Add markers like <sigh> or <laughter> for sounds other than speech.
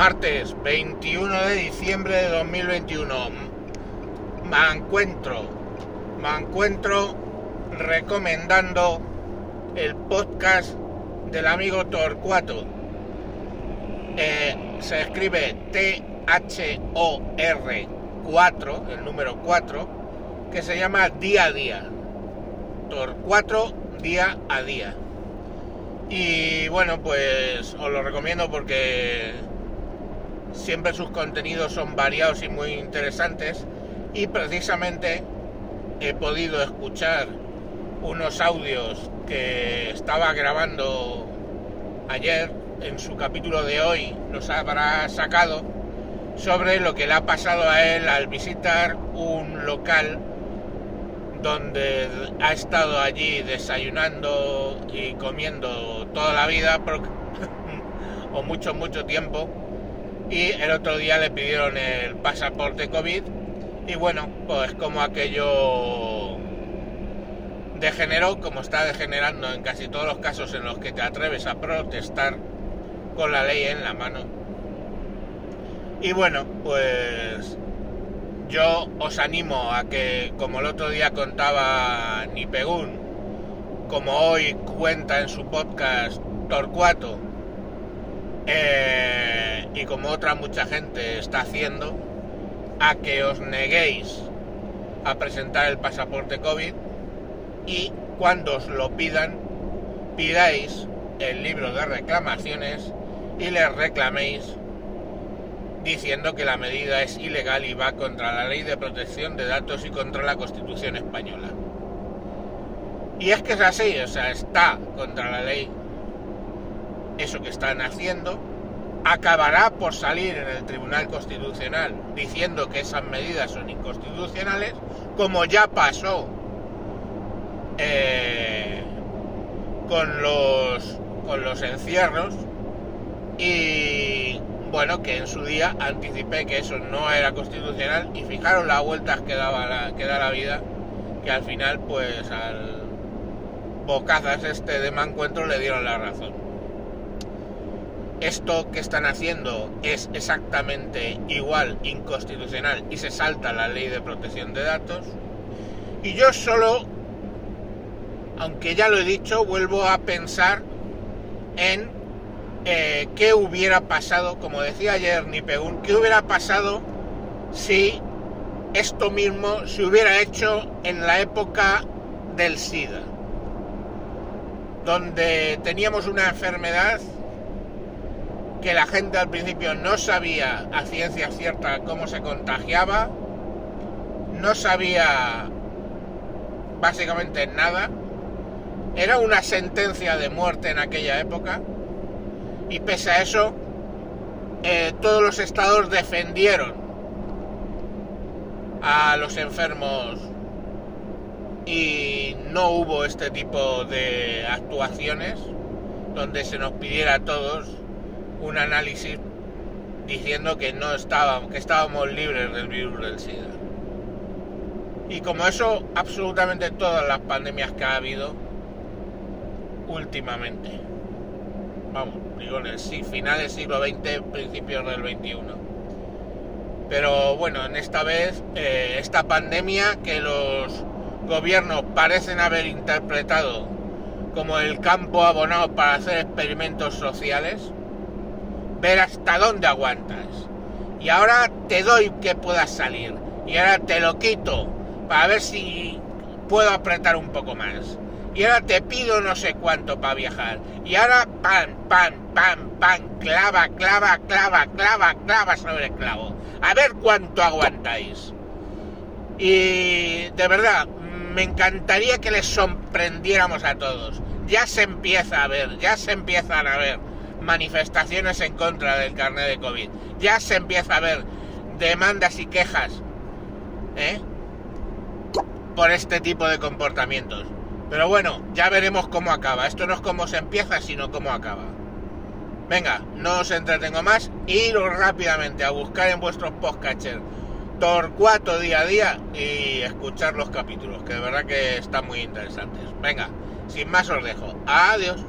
Martes 21 de diciembre de 2021. Me encuentro, me encuentro recomendando el podcast del amigo Torcuato. Eh, se escribe T-H-O-R 4, el número 4, que se llama Día a Día. Torcuato Día a Día. Y bueno, pues os lo recomiendo porque siempre sus contenidos son variados y muy interesantes y precisamente he podido escuchar unos audios que estaba grabando ayer en su capítulo de hoy los habrá sacado sobre lo que le ha pasado a él al visitar un local donde ha estado allí desayunando y comiendo toda la vida <laughs> o mucho, mucho tiempo. Y el otro día le pidieron el pasaporte COVID y bueno, pues como aquello degeneró, como está degenerando en casi todos los casos en los que te atreves a protestar con la ley en la mano. Y bueno, pues yo os animo a que, como el otro día contaba Nipegún, como hoy cuenta en su podcast Torcuato, eh, y como otra mucha gente está haciendo, a que os neguéis a presentar el pasaporte COVID y cuando os lo pidan, pidáis el libro de reclamaciones y les reclaméis diciendo que la medida es ilegal y va contra la ley de protección de datos y contra la Constitución española. Y es que es así, o sea, está contra la ley eso que están haciendo, acabará por salir en el Tribunal Constitucional diciendo que esas medidas son inconstitucionales, como ya pasó eh, con, los, con los encierros, y bueno, que en su día anticipé que eso no era constitucional y fijaron las vueltas que, daba que da la vida, que al final pues al bocazas este de encuentro le dieron la razón. Esto que están haciendo es exactamente igual inconstitucional y se salta la ley de protección de datos. Y yo solo, aunque ya lo he dicho, vuelvo a pensar en eh, qué hubiera pasado, como decía ayer Nipegun, qué hubiera pasado si esto mismo se hubiera hecho en la época del SIDA, donde teníamos una enfermedad que la gente al principio no sabía a ciencia cierta cómo se contagiaba, no sabía básicamente nada, era una sentencia de muerte en aquella época, y pese a eso, eh, todos los estados defendieron a los enfermos y no hubo este tipo de actuaciones donde se nos pidiera a todos un análisis diciendo que no estábamos, que estábamos libres del virus del SIDA. Y como eso, absolutamente todas las pandemias que ha habido últimamente vamos, digo en el final del siglo XX, principios del XXI. Pero bueno, en esta vez, eh, esta pandemia que los gobiernos parecen haber interpretado como el campo abonado para hacer experimentos sociales, ver hasta dónde aguantas. Y ahora te doy que puedas salir. Y ahora te lo quito para ver si puedo apretar un poco más y ahora te pido no sé cuánto para viajar. Y ahora pan, pan, pan, pan, clava, clava, clava, clava, clava sobre clavo. A ver cuánto aguantáis. Y de verdad, me encantaría que les sorprendiéramos a todos. Ya se empieza a ver, ya se empiezan a ver manifestaciones en contra del carnet de COVID. Ya se empieza a ver demandas y quejas ¿eh? por este tipo de comportamientos. Pero bueno, ya veremos cómo acaba. Esto no es cómo se empieza, sino cómo acaba. Venga, no os entretengo más. Iros rápidamente a buscar en vuestros podcatchers Torcuato día a día y escuchar los capítulos, que de verdad que están muy interesantes. Venga, sin más os dejo. Adiós.